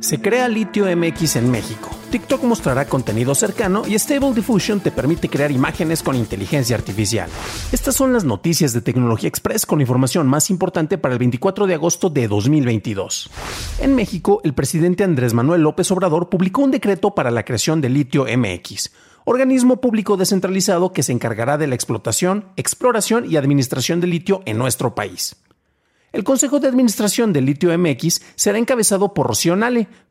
Se crea Litio MX en México. TikTok mostrará contenido cercano y Stable Diffusion te permite crear imágenes con inteligencia artificial. Estas son las noticias de Tecnología Express con información más importante para el 24 de agosto de 2022. En México, el presidente Andrés Manuel López Obrador publicó un decreto para la creación de Litio MX, organismo público descentralizado que se encargará de la explotación, exploración y administración de litio en nuestro país. El Consejo de Administración del Litio MX será encabezado por Rocío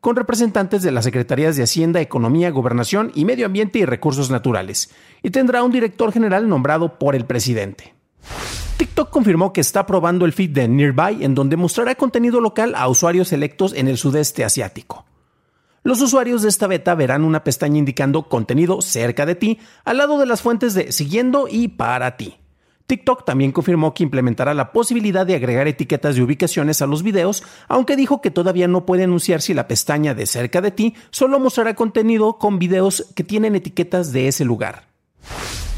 con representantes de las Secretarías de Hacienda, Economía, Gobernación y Medio Ambiente y Recursos Naturales, y tendrá un director general nombrado por el presidente. TikTok confirmó que está probando el feed de Nearby, en donde mostrará contenido local a usuarios electos en el sudeste asiático. Los usuarios de esta beta verán una pestaña indicando contenido cerca de ti al lado de las fuentes de siguiendo y para ti. TikTok también confirmó que implementará la posibilidad de agregar etiquetas de ubicaciones a los videos, aunque dijo que todavía no puede anunciar si la pestaña de cerca de ti solo mostrará contenido con videos que tienen etiquetas de ese lugar.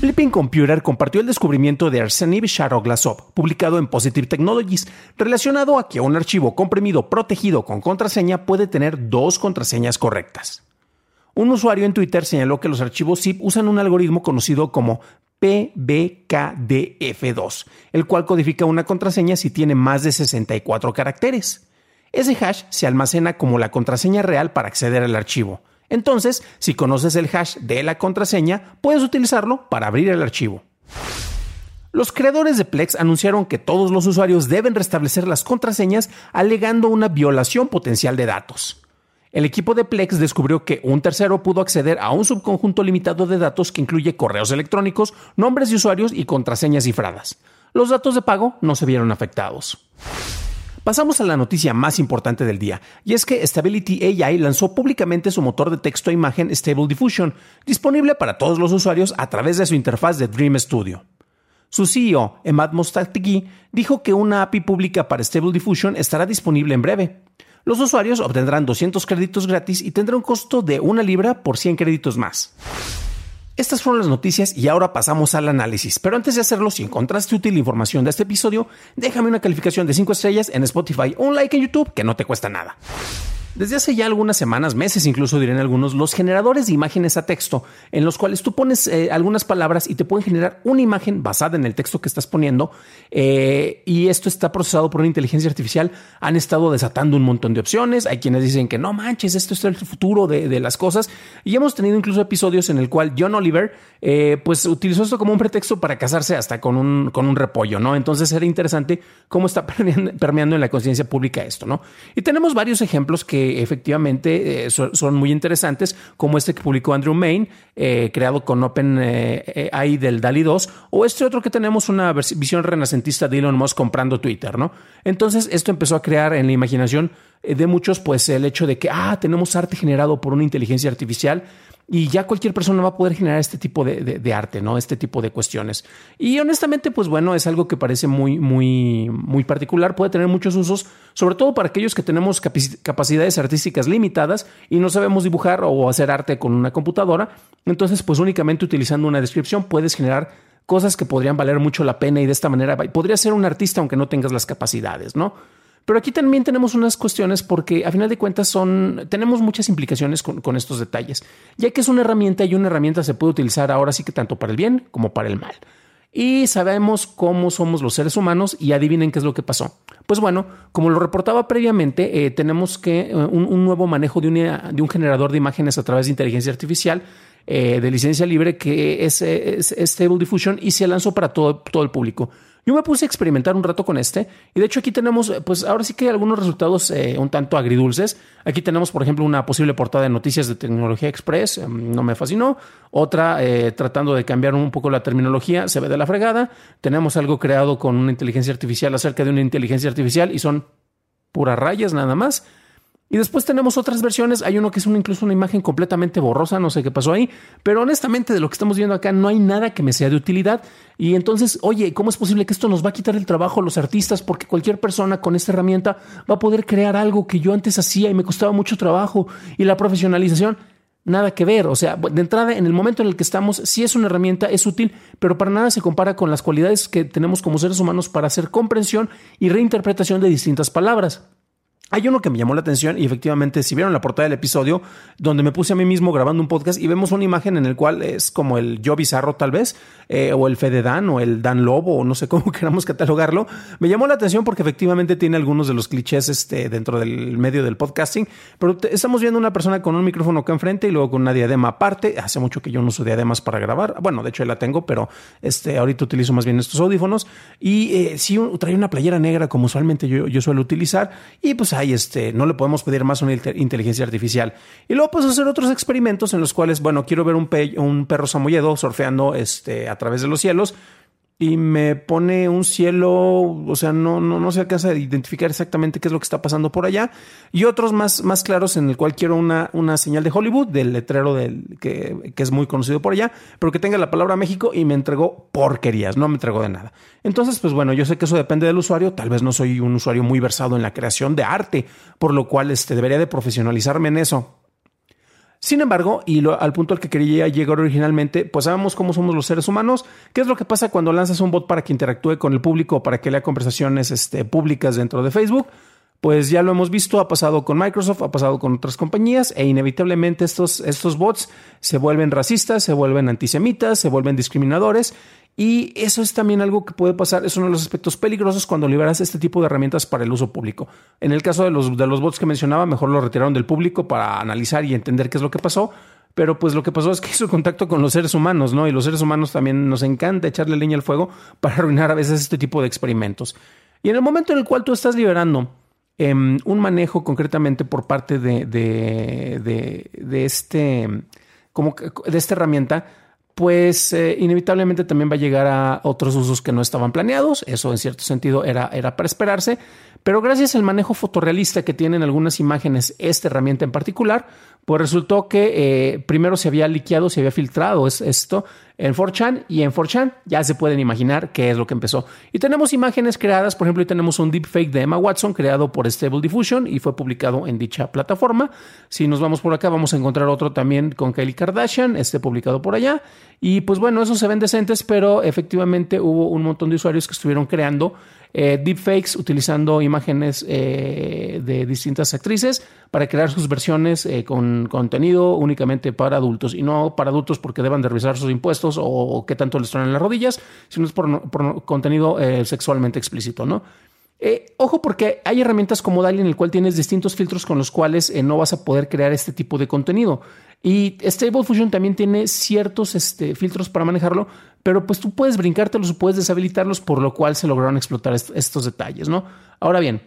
Flipping Computer compartió el descubrimiento de Arsenib Sharoglasov, publicado en Positive Technologies, relacionado a que un archivo comprimido protegido con contraseña puede tener dos contraseñas correctas. Un usuario en Twitter señaló que los archivos zip usan un algoritmo conocido como PBKDF2, el cual codifica una contraseña si tiene más de 64 caracteres. Ese hash se almacena como la contraseña real para acceder al archivo. Entonces, si conoces el hash de la contraseña, puedes utilizarlo para abrir el archivo. Los creadores de Plex anunciaron que todos los usuarios deben restablecer las contraseñas alegando una violación potencial de datos. El equipo de Plex descubrió que un tercero pudo acceder a un subconjunto limitado de datos que incluye correos electrónicos, nombres de usuarios y contraseñas cifradas. Los datos de pago no se vieron afectados. Pasamos a la noticia más importante del día, y es que Stability AI lanzó públicamente su motor de texto e imagen Stable Diffusion, disponible para todos los usuarios a través de su interfaz de Dream Studio. Su CEO, Emad Mostategui, dijo que una API pública para Stable Diffusion estará disponible en breve. Los usuarios obtendrán 200 créditos gratis y tendrá un costo de una libra por 100 créditos más. Estas fueron las noticias y ahora pasamos al análisis. Pero antes de hacerlo, si encontraste útil la información de este episodio, déjame una calificación de 5 estrellas en Spotify o un like en YouTube que no te cuesta nada. Desde hace ya algunas semanas, meses incluso dirán algunos, los generadores de imágenes a texto, en los cuales tú pones eh, algunas palabras y te pueden generar una imagen basada en el texto que estás poniendo, eh, y esto está procesado por una inteligencia artificial, han estado desatando un montón de opciones. Hay quienes dicen que no manches, esto es el futuro de, las cosas, y hemos tenido incluso episodios en el cual John Oliver, eh, pues utilizó esto como un pretexto para casarse hasta con un, con un repollo, ¿no? Entonces era interesante cómo está permeando en la conciencia pública esto, ¿no? Y tenemos varios ejemplos que efectivamente eh, son, muy interesantes, como este que publicó Andrew Main, eh, creado con OpenAI del DALI 2, o este otro que tenemos una visión renacentista de Elon Musk comprando Twitter, ¿no? Entonces, esto empezó a crear en la imaginación de muchos, pues, el hecho de que, ah, tenemos arte generado por una inteligencia artificial y ya cualquier persona va a poder generar este tipo de, arte, ¿no? Este tipo de cuestiones. Y honestamente, pues bueno, es algo que parece muy, muy, muy particular, puede tener muchos usos, sobre todo para aquellos que tenemos capacidades artísticas limitadas y no sabemos dibujar o hacer arte con una computadora. Entonces, pues únicamente utilizando una descripción puedes generar cosas que podrían valer mucho la pena y de esta manera podría ser un artista aunque no tengas las capacidades, ¿no? Pero aquí también tenemos unas cuestiones porque a final de cuentas son, tenemos muchas implicaciones con, estos detalles, ya que es una herramienta y una herramienta se puede utilizar ahora sí que tanto para el bien como para el mal. Y sabemos cómo somos los seres humanos y adivinen qué es lo que pasó. Pues bueno, como lo reportaba previamente, eh, tenemos que eh, un, nuevo manejo de, un generador de imágenes a través de inteligencia artificial eh, de licencia libre que es, Stable Diffusion y se lanzó para todo el público. Yo me puse a experimentar un rato con este y de hecho aquí tenemos, pues ahora sí que hay algunos resultados eh, un tanto agridulces. Aquí tenemos, por ejemplo, una posible portada de noticias de Tecnología Express, em, no me fascinó. Otra eh, tratando de cambiar un poco la terminología, se ve de la fregada. Tenemos algo creado con una inteligencia artificial acerca de una inteligencia artificial y son puras rayas nada más. Y después tenemos otras versiones. Hay uno que es incluso una imagen completamente borrosa, no sé qué pasó ahí. Pero honestamente, de lo que estamos viendo acá, no hay nada que me sea de utilidad. Y entonces, oye, ¿cómo es posible que esto nos va a quitar el trabajo a los artistas? Porque cualquier persona con esta herramienta va a poder crear algo que yo antes hacía y me costaba mucho trabajo. Y la profesionalización nada que ver. O sea, de entrada, en el momento en el que estamos, sí es una herramienta, es útil, pero para nada se compara con las cualidades que tenemos como seres humanos para hacer comprensión y reinterpretación de distintas palabras. Hay uno que me llamó la atención y efectivamente, si vieron la portada del episodio, donde me puse a mí mismo grabando un podcast y vemos una imagen en el cual es como el yo bizarro tal vez, eh, o el Fede Dan, o el Dan Lobo, o no sé cómo queramos catalogarlo, me llamó la atención porque efectivamente tiene algunos de los clichés este, dentro del medio del podcasting, pero estamos viendo una persona con un micrófono acá enfrente y luego con una diadema aparte. Hace mucho que yo no uso diademas para grabar. Bueno, de hecho la tengo, pero este, ahorita utilizo más bien estos audífonos y eh, sí trae una playera negra como usualmente yo, yo suelo utilizar y pues este, no le podemos pedir más una inteligencia artificial. Y luego puedes hacer otros experimentos en los cuales, bueno, quiero ver un, un perro samoyedo surfeando este, a través de los cielos y me pone un cielo, o sea, no, no, no se alcanza a identificar exactamente qué es lo que está pasando por allá. Y otros más, más claros en el cual quiero una, una señal de Hollywood, del letrero del, que, que, es muy conocido por allá, pero que tenga la palabra México y me entregó porquerías, no me entregó de nada. Entonces, pues bueno, yo sé que eso depende del usuario, tal vez no soy un usuario muy versado en la creación de arte, por lo cual este, debería de profesionalizarme en eso. Sin embargo, y al punto al que quería llegar originalmente, pues sabemos cómo somos los seres humanos, qué es lo que pasa cuando lanzas un bot para que interactúe con el público para que lea conversaciones este, públicas dentro de Facebook. Pues ya lo hemos visto, ha pasado con Microsoft, ha pasado con otras compañías e inevitablemente estos, estos bots se vuelven racistas, se vuelven antisemitas, se vuelven discriminadores y eso es también algo que puede pasar, es uno de los aspectos peligrosos cuando liberas este tipo de herramientas para el uso público. En el caso de los, de los bots que mencionaba, mejor lo retiraron del público para analizar y entender qué es lo que pasó. Pero pues lo que pasó es que hizo contacto con los seres humanos, ¿no? Y los seres humanos también nos encanta echarle leña al fuego para arruinar a veces este tipo de experimentos. Y en el momento en el cual tú estás liberando em, un manejo concretamente por parte de, de, de, de este, como de esta herramienta, pues eh, inevitablemente también va a llegar a otros usos que no estaban planeados. Eso en cierto sentido era, era para esperarse. Pero gracias al manejo fotorrealista que tienen algunas imágenes, esta herramienta en particular, pues resultó que eh, primero se había liqueado, se había filtrado esto en 4chan y en 4chan ya se pueden imaginar qué es lo que empezó. Y tenemos imágenes creadas, por ejemplo, y tenemos un deepfake de Emma Watson creado por Stable Diffusion y fue publicado en dicha plataforma. Si nos vamos por acá, vamos a encontrar otro también con Kylie Kardashian, este publicado por allá. Y pues bueno, esos se ven decentes, pero efectivamente hubo un montón de usuarios que estuvieron creando eh, deepfakes utilizando imágenes eh, de distintas actrices para crear sus versiones eh, con contenido únicamente para adultos y no para adultos porque deban de revisar sus impuestos o, qué tanto les en las rodillas, sino es por, contenido sexualmente explícito, ¿no? Ojo porque hay herramientas como DALI en el cual tienes distintos filtros con los cuales no vas a poder crear este tipo de contenido. Y Stable Fusion también tiene ciertos este, filtros para manejarlo, pero pues tú puedes brincártelos o puedes deshabilitarlos, por lo cual se lograron explotar estos detalles, ¿no? Ahora bien,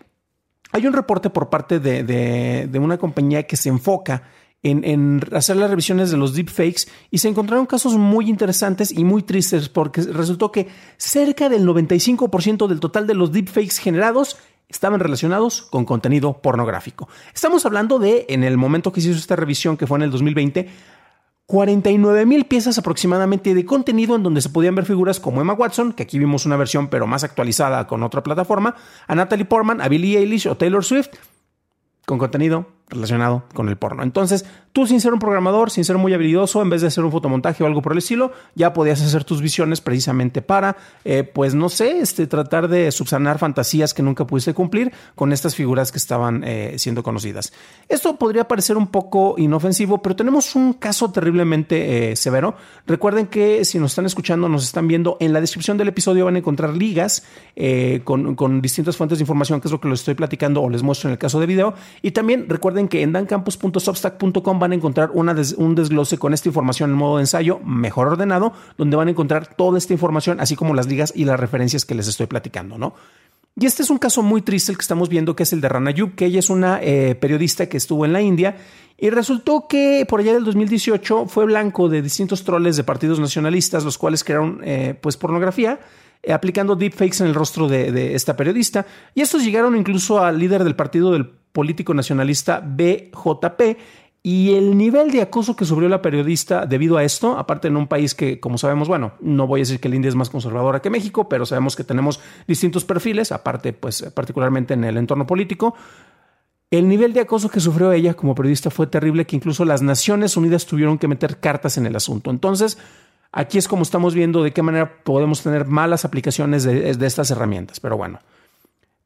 hay un reporte por parte de, una compañía que se enfoca en, hacer las revisiones de los deepfakes y se encontraron casos muy interesantes y muy tristes porque resultó que cerca del 95% del total de los deepfakes generados estaban relacionados con contenido pornográfico. Estamos hablando de, en el momento que se hizo esta revisión, que fue en el 2020, 49 mil piezas aproximadamente de contenido en donde se podían ver figuras como Emma Watson, que aquí vimos una versión pero más actualizada con otra plataforma, a Natalie Portman, a Billie Eilish o Taylor Swift, con contenido relacionado con el porno. Entonces, tú sin ser un programador, sin ser muy habilidoso, en vez de hacer un fotomontaje o algo por el estilo, ya podías hacer tus visiones precisamente para, eh, pues no sé, este, tratar de subsanar fantasías que nunca pudiste cumplir con estas figuras que estaban eh, siendo conocidas. Esto podría parecer un poco inofensivo, pero tenemos un caso terriblemente eh, severo. Recuerden que si nos están escuchando, nos están viendo, en la descripción del episodio van a encontrar ligas con, distintas fuentes de información, que es lo que les estoy platicando o les muestro en el caso de video. Y también recuerden que en dancampus.substack.com van a encontrar un desglose con esta información en modo de ensayo mejor ordenado, donde van a encontrar toda esta información, así como las ligas y las referencias que les estoy platicando, ¿no? Y este es un caso muy triste el que estamos viendo, que es el de Rana Yub, que ella es una eh, periodista que estuvo en la India y resultó que por allá del 2018 fue blanco de distintos troles de partidos nacionalistas, los cuales crearon eh, pues pornografía eh, aplicando deepfakes en el rostro de, de, esta periodista. Y estos llegaron incluso al líder del partido del político nacionalista BJP, y el nivel de acoso que sufrió la periodista debido a esto, aparte en un país que, como sabemos, bueno, no voy a decir que la India es más conservadora que México, pero sabemos que tenemos distintos perfiles, aparte, pues particularmente en el entorno político. El nivel de acoso que sufrió ella como periodista fue terrible, que incluso las Naciones Unidas tuvieron que meter cartas en el asunto. Entonces, aquí es como estamos viendo de qué manera podemos tener malas aplicaciones de, de estas herramientas. Pero bueno,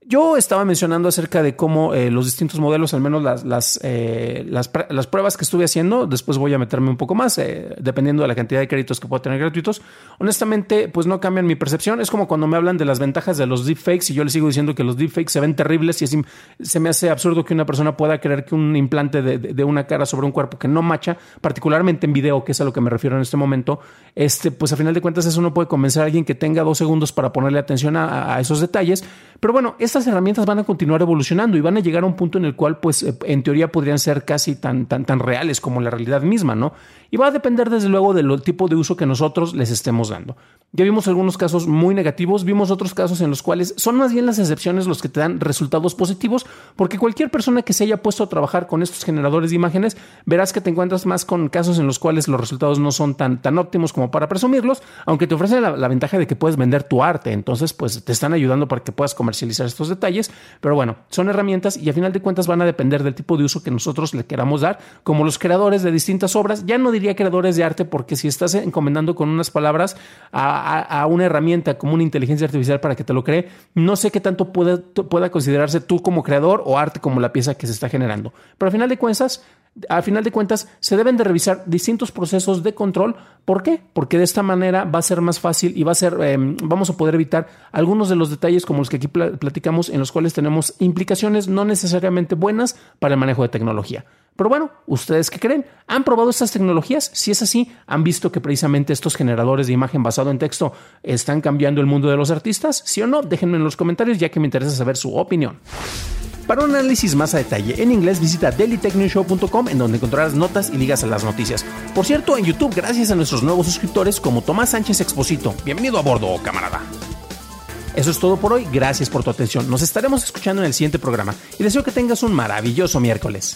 yo estaba mencionando acerca de cómo eh, los distintos modelos, al menos las, las, eh, las, pruebas que estuve haciendo, después voy a meterme un poco más, eh, dependiendo de la cantidad de créditos que puedo tener gratuitos. Honestamente, pues no cambian mi percepción. Es como cuando me hablan de las ventajas de los deepfakes y yo les sigo diciendo que los deepfakes se ven terribles y así se me hace absurdo que una persona pueda creer que un implante de, de, una cara sobre un cuerpo que no macha, particularmente en video, que es a lo que me refiero en este momento, este, pues a final de cuentas eso no puede convencer a alguien que tenga dos segundos para ponerle atención a, a esos detalles. Pero bueno, esta herramientas van a continuar evolucionando y van a llegar a un punto en el cual, pues, eh, en teoría podrían ser casi tan, tan, tan reales como la realidad misma, ¿no? Y va a depender, desde luego, del tipo de uso que nosotros les estemos dando. Ya vimos algunos casos muy negativos, vimos otros casos en los cuales son más bien las excepciones los que te dan resultados positivos, porque cualquier persona que se haya puesto a trabajar con estos generadores de imágenes, verás que te encuentras más con casos en los cuales los resultados no son tan, tan óptimos como para presumirlos, aunque te ofrecen la, la ventaja de que puedes vender tu arte, entonces pues te están ayudando para que puedas comercializar estos detalles, pero bueno, son herramientas y a final de cuentas van a depender del tipo de uso que nosotros le queramos dar, como los creadores de distintas obras, ya no diría creadores de arte porque si estás encomendando con unas palabras a, una herramienta como una inteligencia artificial para que te lo cree, no sé qué tanto pueda, considerarse tú como creador o arte como la pieza que se está generando. Pero a final de cuentas, a final de cuentas, se deben de revisar distintos procesos de control. ¿Por qué? Porque de esta manera va a ser más fácil y va a ser, em, vamos a poder evitar algunos de los detalles como los que aquí platicamos, en los cuales tenemos implicaciones no necesariamente buenas para el manejo de tecnología. Pero bueno, ¿ustedes qué creen? ¿Han probado estas tecnologías? Si es así, ¿han visto que precisamente estos generadores de imagen basado en texto están cambiando el mundo de los artistas? ¿Sí o no? Déjenme en los comentarios ya que me interesa saber su opinión. Para un análisis más a detalle en inglés, visita dailytechnewshow.com en donde encontrarás notas y ligas a las noticias. Por cierto, en YouTube, gracias a nuestros nuevos suscriptores como Tomás Sánchez Exposito. Bienvenido a bordo, camarada. Eso es todo por hoy, gracias por tu atención. Nos estaremos escuchando en el siguiente programa y deseo que tengas un maravilloso miércoles.